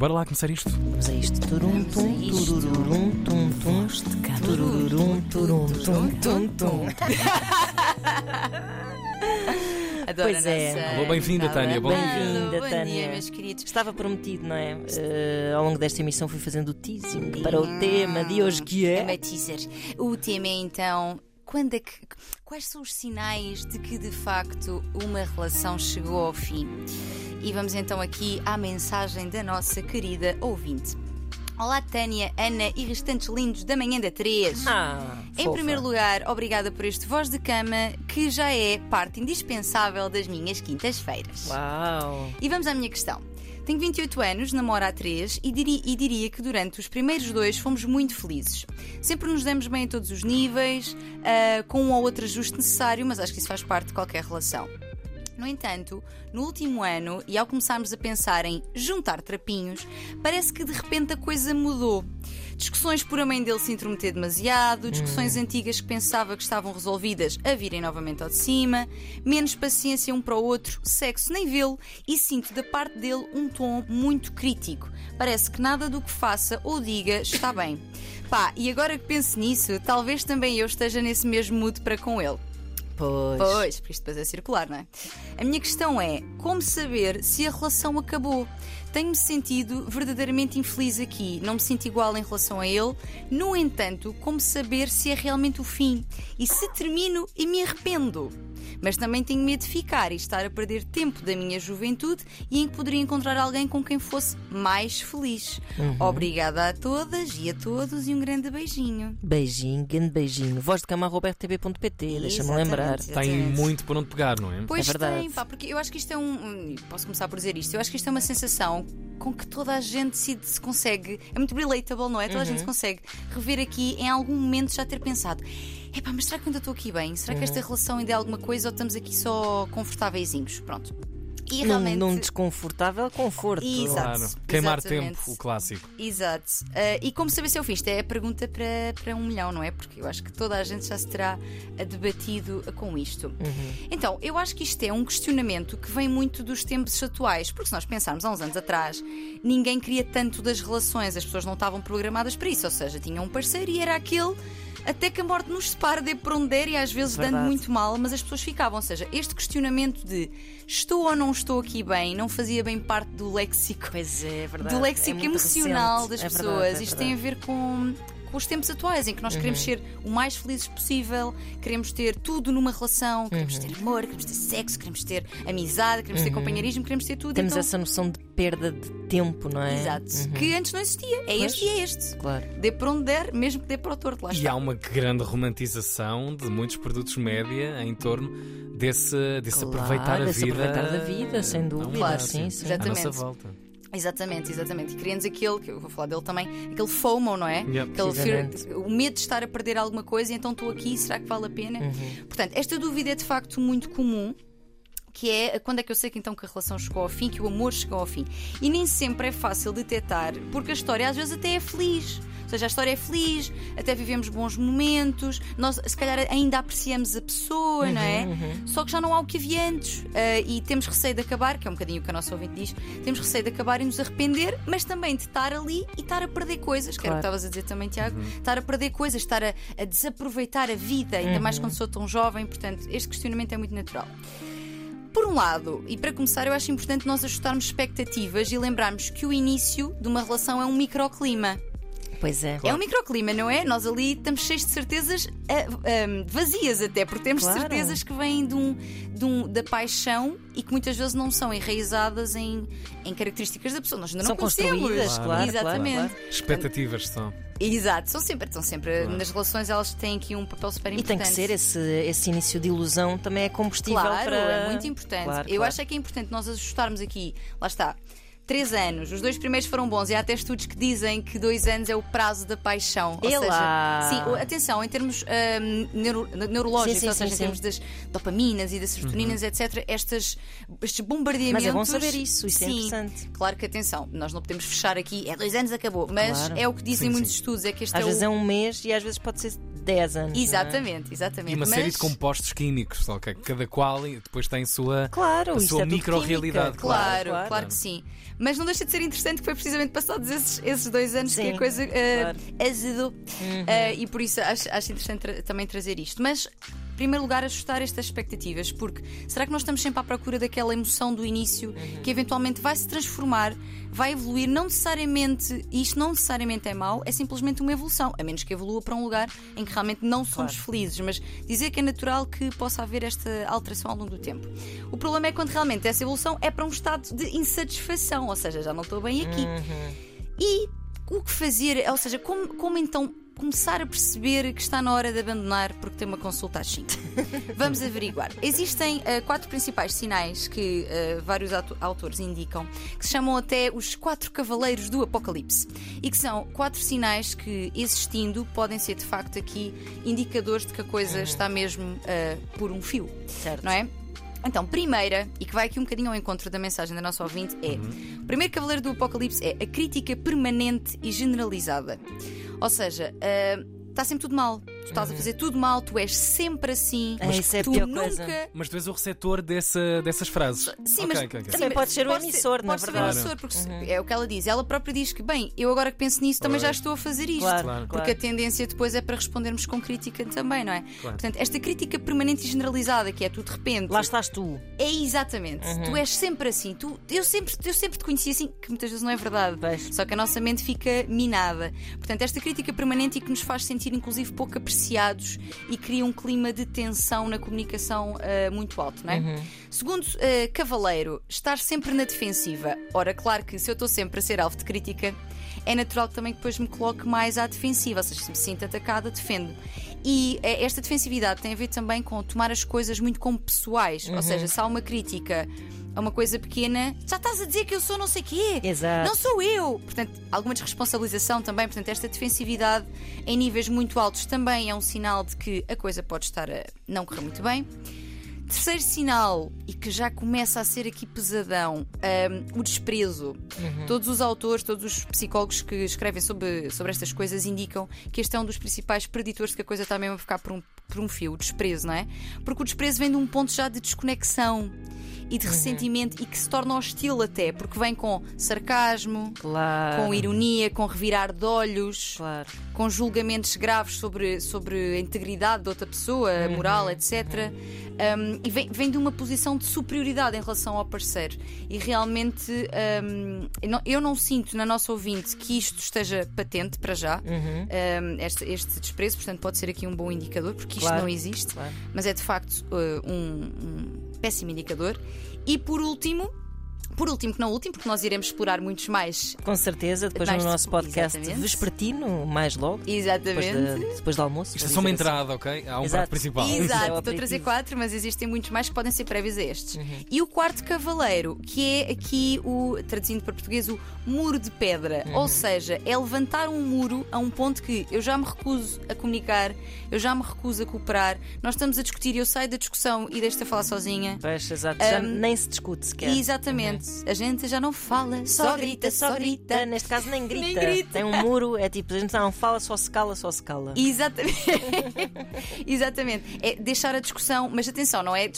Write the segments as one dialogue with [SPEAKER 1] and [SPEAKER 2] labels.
[SPEAKER 1] Bora lá começar isto.
[SPEAKER 2] Vamos a isto. Turum, tum, tururum, tum, tum. Tururum, turum, tum, tum, tum.
[SPEAKER 3] Adoro
[SPEAKER 2] Pois é.
[SPEAKER 1] Alô, bem-vinda. Tânia, bom
[SPEAKER 2] Bem-vinda,
[SPEAKER 3] Bom
[SPEAKER 2] Tânia.
[SPEAKER 3] dia, meus queridos.
[SPEAKER 2] Estava prometido, não é? Eh, ao longo desta emissão fui fazendo o teasing para o tema de hoje que
[SPEAKER 3] É
[SPEAKER 2] é.
[SPEAKER 3] teaser. O tema é então. Quando é que, quais são os sinais de que de facto uma relação chegou ao fim? E vamos então aqui à mensagem da nossa querida ouvinte. Olá, Tânia, Ana e restantes lindos da manhã da 3.
[SPEAKER 2] Ah,
[SPEAKER 3] Em
[SPEAKER 2] fofa.
[SPEAKER 3] primeiro lugar, obrigada por este voz de cama que já é parte indispensável das minhas quintas-feiras.
[SPEAKER 2] Uau!
[SPEAKER 3] E vamos à minha questão. Tenho 28 anos, namoro há 3 e, diri- e diria que durante os primeiros dois fomos muito felizes. Sempre nos demos bem a todos os níveis, ah, com um ou outro ajuste necessário, mas acho que isso faz parte de qualquer relação. No entanto, no último ano, e ao começarmos a pensar em juntar trapinhos, parece que de repente a coisa mudou. Discussões por a mãe dele se intrometer demasiado, discussões antigas que pensava que estavam resolvidas a virem novamente ao de cima, menos paciência um para o outro, sexo nem vê-lo e sinto da parte dele um tom muito crítico. Parece que nada do que faça ou diga está bem. Pá, e agora que penso nisso, talvez também eu esteja nesse mesmo mood para com ele.
[SPEAKER 2] Pois.
[SPEAKER 3] Pois, porque isto depois é circular, não é? A minha questão é como saber se a relação acabou? Tenho-me sentido verdadeiramente infeliz aqui, não me sinto igual em relação a ele. No entanto, como saber se é realmente o fim? E se termino e me arrependo? Mas também tenho medo de ficar e estar a perder tempo da minha juventude e em que poderia encontrar alguém com quem fosse mais feliz. Obrigada a todas e a todos e um grande beijinho.
[SPEAKER 2] Beijinho, grande beijinho. Voz de cama robertv.pt, deixa-me lembrar.
[SPEAKER 1] Tem muito por onde pegar, não é?
[SPEAKER 3] Pois
[SPEAKER 2] É verdade.
[SPEAKER 3] tem, pá, porque eu acho que isto é um. Posso começar por dizer isto? Eu acho que isto é uma sensação com que toda a gente se, se consegue. É muito relatable, não é? Toda a gente se consegue rever aqui em algum momento já ter pensado. Epá, mas será que eu ainda estou aqui bem? Será que esta relação ainda é alguma coisa ou estamos aqui só confortáveis? Pronto. E
[SPEAKER 2] Num,
[SPEAKER 3] realmente.
[SPEAKER 2] num desconfortável conforto.
[SPEAKER 3] Exato.
[SPEAKER 1] Claro. Queimar
[SPEAKER 3] exatamente.
[SPEAKER 1] tempo, o clássico.
[SPEAKER 3] Exato. Ah, e como saber se é o fim? Isto é a pergunta para, para um milhão, não é? Porque eu acho que toda a gente já se terá debatido com isto. Então, eu acho que isto é um questionamento que vem muito dos tempos atuais, porque se nós pensarmos há uns anos atrás, ninguém queria tanto das relações, as pessoas não estavam programadas para isso, ou seja, tinham um parceiro e era aquele. Até que a morte nos separe de por onde der e às vezes dando
[SPEAKER 2] Verdade.
[SPEAKER 3] muito mal, mas as pessoas ficavam. Ou seja, este questionamento de estou ou não estou aqui bem não fazia bem parte do léxico
[SPEAKER 2] Pois é, é verdade.
[SPEAKER 3] do léxico
[SPEAKER 2] É
[SPEAKER 3] emocional
[SPEAKER 2] recente.
[SPEAKER 3] das
[SPEAKER 2] É
[SPEAKER 3] pessoas.
[SPEAKER 2] verdade, é
[SPEAKER 3] Isto tem a ver com, com os tempos atuais em que nós queremos
[SPEAKER 2] Uhum.
[SPEAKER 3] ser o mais felizes possível, queremos ter tudo numa relação, queremos
[SPEAKER 2] Uhum.
[SPEAKER 3] ter amor, queremos ter sexo, queremos ter amizade, queremos ter companheirismo, queremos ter tudo.
[SPEAKER 2] Temos
[SPEAKER 3] então...
[SPEAKER 2] essa noção de perda de tempo, não é?
[SPEAKER 3] Exato.
[SPEAKER 2] Uhum.
[SPEAKER 3] Que antes não existia. É
[SPEAKER 2] Pois.
[SPEAKER 3] este e é este.
[SPEAKER 2] Claro.
[SPEAKER 3] Dê para onde der, mesmo que dê para o torto. Lá
[SPEAKER 1] E
[SPEAKER 3] está.
[SPEAKER 1] há uma grande romantização de muitos produtos média em torno desse, desse
[SPEAKER 2] Claro,
[SPEAKER 1] aproveitar a
[SPEAKER 2] desse
[SPEAKER 1] vida.
[SPEAKER 2] aproveitar da vida, sem dúvida,
[SPEAKER 1] Claro,
[SPEAKER 2] sim, sim.
[SPEAKER 1] À
[SPEAKER 3] Exatamente.
[SPEAKER 1] nossa volta.
[SPEAKER 3] Exatamente, exatamente. E criamos aquele, que eu vou falar dele também, aquele FOMO, não é?
[SPEAKER 1] Yep.
[SPEAKER 3] Aquele fear- o medo de estar a perder alguma coisa e então estou aqui, será que vale a pena?
[SPEAKER 2] Uhum.
[SPEAKER 3] Portanto, esta dúvida é de facto muito comum. Que é quando é que eu sei que então que a relação chegou ao fim, que o amor chegou ao fim. E nem sempre é fácil detectar, porque a história às vezes até é feliz. Ou seja, a história é feliz, até vivemos bons momentos, nós se calhar ainda apreciamos a pessoa, não é? Só que já não há o que havia antes. Ah, e temos receio de acabar, que é um bocadinho o que a nossa ouvinte diz, temos receio de acabar e nos arrepender, mas também de estar ali e estar a perder coisas, que era o que
[SPEAKER 2] Claro.
[SPEAKER 3] estavas a dizer também, Tiago, estar a perder coisas, estar a, a desaproveitar a vida, ainda mais quando sou tão jovem, portanto, este questionamento é muito natural. Por um lado, e para começar, eu acho importante nós ajustarmos expectativas e lembrarmos que o início de uma relação é um microclima.
[SPEAKER 2] Pois é.
[SPEAKER 3] É um microclima, não é? Nós ali estamos cheios de certezas ah, ah, vazias até, porque temos
[SPEAKER 2] Claro.
[SPEAKER 3] certezas que vêm de um, de um- da paixão e que muitas vezes não são enraizadas em, em características da pessoa. Nós ainda
[SPEAKER 2] São
[SPEAKER 3] não conhecemos.
[SPEAKER 2] construídas,
[SPEAKER 1] Claro.
[SPEAKER 2] claro.
[SPEAKER 3] Exatamente.
[SPEAKER 2] claro, claro.
[SPEAKER 1] Expectativas são.
[SPEAKER 3] Exato, são sempre, são sempre nas relações elas têm aqui um papel super
[SPEAKER 2] E
[SPEAKER 3] importante.
[SPEAKER 2] tem que ser esse, esse início de ilusão também é combustível
[SPEAKER 3] Claro,
[SPEAKER 2] para.
[SPEAKER 3] é muito importante.
[SPEAKER 2] Claro,
[SPEAKER 3] Eu
[SPEAKER 2] claro.
[SPEAKER 3] acho é que é importante nós ajustarmos aqui. Lá está. Três anos, os dois primeiros foram bons e há até estudos que dizem que dois anos é o prazo da paixão. Ou
[SPEAKER 2] Elá.
[SPEAKER 3] seja, sim, atenção, em termos hum, neuro- neurológicos,
[SPEAKER 2] Sim, sim,
[SPEAKER 3] ou seja,
[SPEAKER 2] sim,
[SPEAKER 3] em termos das dopaminas e das serotoninas, etc., estas, estes bombardeamentos.
[SPEAKER 2] Mas é bom saber isso, isso é
[SPEAKER 3] sim,
[SPEAKER 2] interessante.
[SPEAKER 3] Claro que atenção, nós não podemos fechar aqui, é dois anos, acabou. Mas
[SPEAKER 2] Claro.
[SPEAKER 3] é o que dizem
[SPEAKER 1] Sim,
[SPEAKER 3] muitos
[SPEAKER 1] sim.
[SPEAKER 3] estudos, é que este
[SPEAKER 2] Às
[SPEAKER 3] é
[SPEAKER 2] vezes
[SPEAKER 3] o...
[SPEAKER 2] é um mês e às vezes pode ser 10 anos. é?
[SPEAKER 3] Exatamente, exatamente.
[SPEAKER 1] E uma
[SPEAKER 3] Mas-
[SPEAKER 1] série de compostos químicos, ok? Cada qual e depois tem sua.
[SPEAKER 2] Claro,
[SPEAKER 1] a sua
[SPEAKER 2] é
[SPEAKER 1] micro-realidade,
[SPEAKER 2] química.
[SPEAKER 3] Claro, claro, que sim. Mas não deixa de ser interessante que foi precisamente passados esses, esses dois anos que
[SPEAKER 2] Sim,
[SPEAKER 3] a coisa
[SPEAKER 2] claro.
[SPEAKER 3] uh, azedou. Uh, e por isso acho, acho interessante tra- também trazer isto. Mas, primeiro lugar, ajustar estas expectativas, porque será que nós estamos sempre à procura daquela emoção do início que eventualmente vai se transformar, vai evoluir? Não necessariamente, e isto não necessariamente é mau, é simplesmente uma evolução, a menos que evolua para um lugar em que realmente não somos felizes. Mas dizer que é natural que possa haver esta alteração ao longo do tempo. O problema é quando realmente essa evolução é para um estado de insatisfação, ou seja, já não estou bem aqui. E o que fazer, ou seja, como, como então começar a perceber que está na hora de abandonar porque tem uma consulta às 5? Vamos averiguar. Existem ah, quatro principais sinais que ah, vários auto- autores indicam, que se chamam até os quatro cavaleiros do apocalipse. E que são quatro sinais que, existindo, podem ser de facto aqui indicadores de que a coisa está mesmo ah, por um fio.
[SPEAKER 2] Certo.
[SPEAKER 3] Não é? Então, primeira, e que vai aqui um bocadinho ao encontro da mensagem da nossa ouvinte, é: o primeiro cavaleiro do Apocalipse é a crítica permanente e generalizada. Ou seja, está sempre tudo mal. Tu estás a fazer tudo mal, tu és sempre assim.
[SPEAKER 2] É, isso é a
[SPEAKER 3] tu
[SPEAKER 2] pior
[SPEAKER 3] nunca.
[SPEAKER 2] coisa.
[SPEAKER 1] Mas tu és o receptor dessa, dessas frases.
[SPEAKER 3] Sim,
[SPEAKER 1] Ok,
[SPEAKER 3] mas
[SPEAKER 1] ok, ok.
[SPEAKER 3] sim,
[SPEAKER 2] Também
[SPEAKER 3] mas
[SPEAKER 2] pode ser o emissor, na
[SPEAKER 3] pode ser o emissor, porque é o que ela diz. Ela própria diz que, bem, eu agora que penso nisso também já estou a fazer isto.
[SPEAKER 2] Claro,
[SPEAKER 1] Claro.
[SPEAKER 3] Porque
[SPEAKER 2] claro.
[SPEAKER 3] a tendência depois é para respondermos com crítica também, não é?
[SPEAKER 1] Claro.
[SPEAKER 3] Portanto, esta crítica permanente e generalizada, que é tu de repente.
[SPEAKER 2] Lá estás tu.
[SPEAKER 3] É exatamente. Tu és sempre assim. Tu, eu, sempre, eu sempre te conheci assim, que muitas vezes não é verdade.
[SPEAKER 2] Pois.
[SPEAKER 3] Só que a nossa mente fica minada. Portanto, esta crítica permanente e que nos faz sentir, inclusive, pouco apreciados e cria um clima de tensão na comunicação ah, muito alto, não é? Segundo ah, Cavaleiro, estar sempre na defensiva. Ora, claro que se eu estou sempre a ser alvo de crítica, é natural que também depois me coloque mais à defensiva, ou seja, se me sinto atacada, defendo. E eh, esta defensividade tem a ver também com tomar as coisas muito como pessoais, ou seja, se há uma crítica a uma coisa pequena, já estás a dizer que eu sou não sei quê.
[SPEAKER 2] Exato.
[SPEAKER 3] Não sou eu. Portanto, alguma desresponsabilização também. Portanto, esta defensividade em níveis muito altos também é um sinal de que a coisa pode estar a não correr muito bem. Terceiro sinal, e que já começa a ser aqui pesadão, hum, o desprezo. Todos os autores, todos os psicólogos que escrevem sobre, sobre estas coisas indicam que este é um dos principais preditores de que a coisa está mesmo a ficar por um, por um fio, o desprezo, não é? Porque o desprezo vem de um ponto já de desconexão e de ressentimento e que se torna hostil até, porque vem com sarcasmo,
[SPEAKER 2] Claro.
[SPEAKER 3] com ironia, com revirar de olhos,
[SPEAKER 2] Claro.
[SPEAKER 3] Com julgamentos graves sobre, sobre a integridade de outra pessoa, a moral, etc. Um, e vem, vem de uma posição de superioridade em relação ao parceiro. E realmente um, eu, não, eu não sinto na nossa ouvinte que isto esteja patente para já, um, este, este desprezo, portanto pode ser aqui um bom indicador, porque isto
[SPEAKER 2] Claro.
[SPEAKER 3] não existe,
[SPEAKER 2] Claro.
[SPEAKER 3] mas é de facto uh, um péssimo indicador. E por último. Por último, que não último, porque nós iremos explorar muitos mais.
[SPEAKER 2] Com certeza, depois
[SPEAKER 3] Mais-
[SPEAKER 2] no nosso podcast
[SPEAKER 3] exatamente.
[SPEAKER 2] vespertino, mais logo, depois,
[SPEAKER 3] Exatamente.
[SPEAKER 2] da- depois do almoço.
[SPEAKER 1] Isto é só uma
[SPEAKER 2] dizer assim.
[SPEAKER 1] entrada, ok? Há um
[SPEAKER 2] Exato.
[SPEAKER 1] prato principal.
[SPEAKER 2] Isso é
[SPEAKER 3] Exato, estou a trazer quatro, mas existem muitos mais que podem ser prévios a estes.
[SPEAKER 2] Uhum.
[SPEAKER 3] E o quarto cavaleiro, que é aqui o, traduzindo para português, o muro de pedra.
[SPEAKER 2] Uhum.
[SPEAKER 3] Ou seja, é levantar um muro a um ponto que eu já me recuso a comunicar, eu já me recuso a cooperar, nós estamos a discutir e eu saio da discussão e deixo-te a falar sozinha.
[SPEAKER 2] Pois, exato. Já
[SPEAKER 3] Um,
[SPEAKER 2] nem se discute sequer.
[SPEAKER 3] E exatamente, a gente já não fala, só, grita, só grita.
[SPEAKER 2] Neste caso, nem grita.
[SPEAKER 3] grita.
[SPEAKER 2] Tem um muro, é tipo, a gente não fala, só se cala, só se cala.
[SPEAKER 3] Exatamente. Exatamente. É deixar a discussão, mas atenção, não é.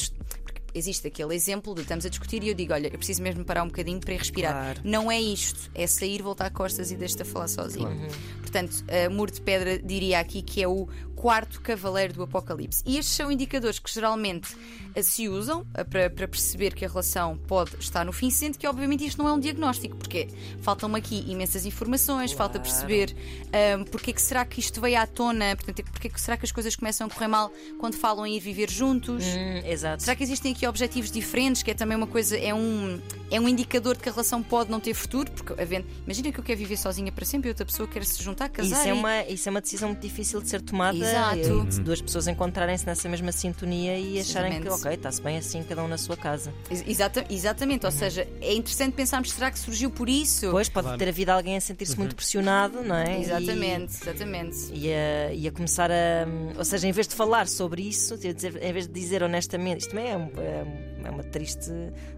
[SPEAKER 3] Existe aquele exemplo de estamos a discutir e eu digo: Olha, eu preciso mesmo parar um bocadinho para ir respirar.
[SPEAKER 2] Claro.
[SPEAKER 3] Não é isto, é sair, voltar a costas e deixar-te a falar sozinho. Portanto, a Muro de Pedra diria aqui que é o quarto cavaleiro do Apocalipse. E estes são indicadores que geralmente eh, se usam eh, para, para perceber que a relação pode estar no fim, sendo que, obviamente, isto não é um diagnóstico, porque faltam-me aqui imensas informações, falta perceber ahm, porque é que será que isto veio à tona, portanto, porque é que será que as coisas começam a correr mal quando falam em ir viver juntos.
[SPEAKER 2] Hum, exato.
[SPEAKER 3] Será que existem aqui objetivos diferentes, que é também uma coisa, é um, é um indicador de que a relação pode não ter futuro? Porque havendo, imagina que eu quero viver sozinha para sempre e outra pessoa quer se juntar, casar.
[SPEAKER 2] Isso é,
[SPEAKER 3] e-
[SPEAKER 2] uma, isso é uma decisão muito difícil de ser tomada.
[SPEAKER 3] Exato.
[SPEAKER 2] e de duas pessoas encontrarem-se nessa mesma sintonia e acharem que, ok, está-se bem assim, cada um na sua casa.
[SPEAKER 3] Ex- exata- exatamente, ou seja, é interessante pensarmos, será que surgiu por isso?
[SPEAKER 2] Depois pode
[SPEAKER 1] Claro.
[SPEAKER 2] ter havido alguém a sentir-se muito pressionado, não é? E-
[SPEAKER 3] Exatamente, exatamente.
[SPEAKER 2] E a, e a começar a. Ou seja, em vez de falar sobre isso, em vez de dizer honestamente, isto também é, um- é, é uma triste.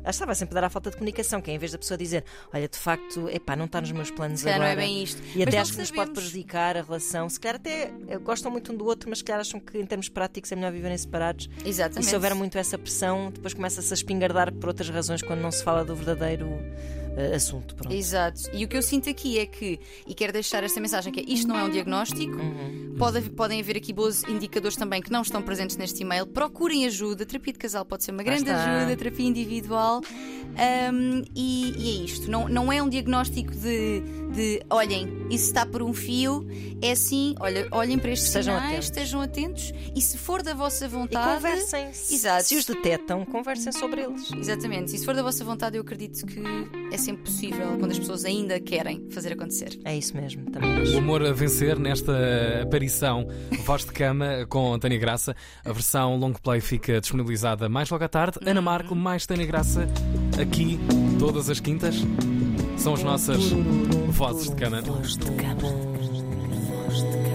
[SPEAKER 2] Lá está, vai sempre dar à falta de comunicação, que é em vez da pessoa dizer, olha, de facto, epá, não está nos meus planos
[SPEAKER 3] Se
[SPEAKER 2] agora.
[SPEAKER 3] não é bem isto.
[SPEAKER 2] E
[SPEAKER 3] Mas
[SPEAKER 2] até acho que nos pode
[SPEAKER 3] sabemos-
[SPEAKER 2] prejudicar a relação. Se calhar até eh, gostam muito um do outro, mas se calhar acham que em termos práticos é melhor viverem separados. E
[SPEAKER 3] Exatamente.
[SPEAKER 2] se houver muito essa pressão, depois começa-se a espingardar por outras razões quando não se fala do verdadeiro eh, assunto. Pronto.
[SPEAKER 3] Exato. E o que eu sinto aqui é que, e quero deixar esta mensagem, que é isto não é um diagnóstico,
[SPEAKER 2] Uhum.
[SPEAKER 3] pode podem haver aqui bons indicadores também que não estão presentes neste e-mail. Procurem ajuda, terapia de casal pode ser uma grande ajuda, terapia individual. Um, e, e é isto, não, não é um diagnóstico de, de olhem, isso está por um fio, é assim, olha, olhem para estes
[SPEAKER 2] Estejam
[SPEAKER 3] sinais,
[SPEAKER 2] atentos.
[SPEAKER 3] estejam atentos e se for da vossa
[SPEAKER 2] E
[SPEAKER 3] vontade.
[SPEAKER 2] conversem. Se-
[SPEAKER 3] Exato.
[SPEAKER 2] Se os detectam, conversem sobre eles.
[SPEAKER 3] Exatamente, e se for da vossa vontade, eu acredito que é sempre possível quando as pessoas ainda querem fazer acontecer.
[SPEAKER 2] É isso mesmo, também
[SPEAKER 1] O
[SPEAKER 2] acho.
[SPEAKER 1] amor a vencer nesta aparição Voz de Cama com Tânia Graça. A versão long play fica disponibilizada mais logo à tarde. Ana Marco, mais Tânia Graça, aqui todas as quintas. São as nossas vozes de cama.
[SPEAKER 2] Voz de cama. Voz de cama.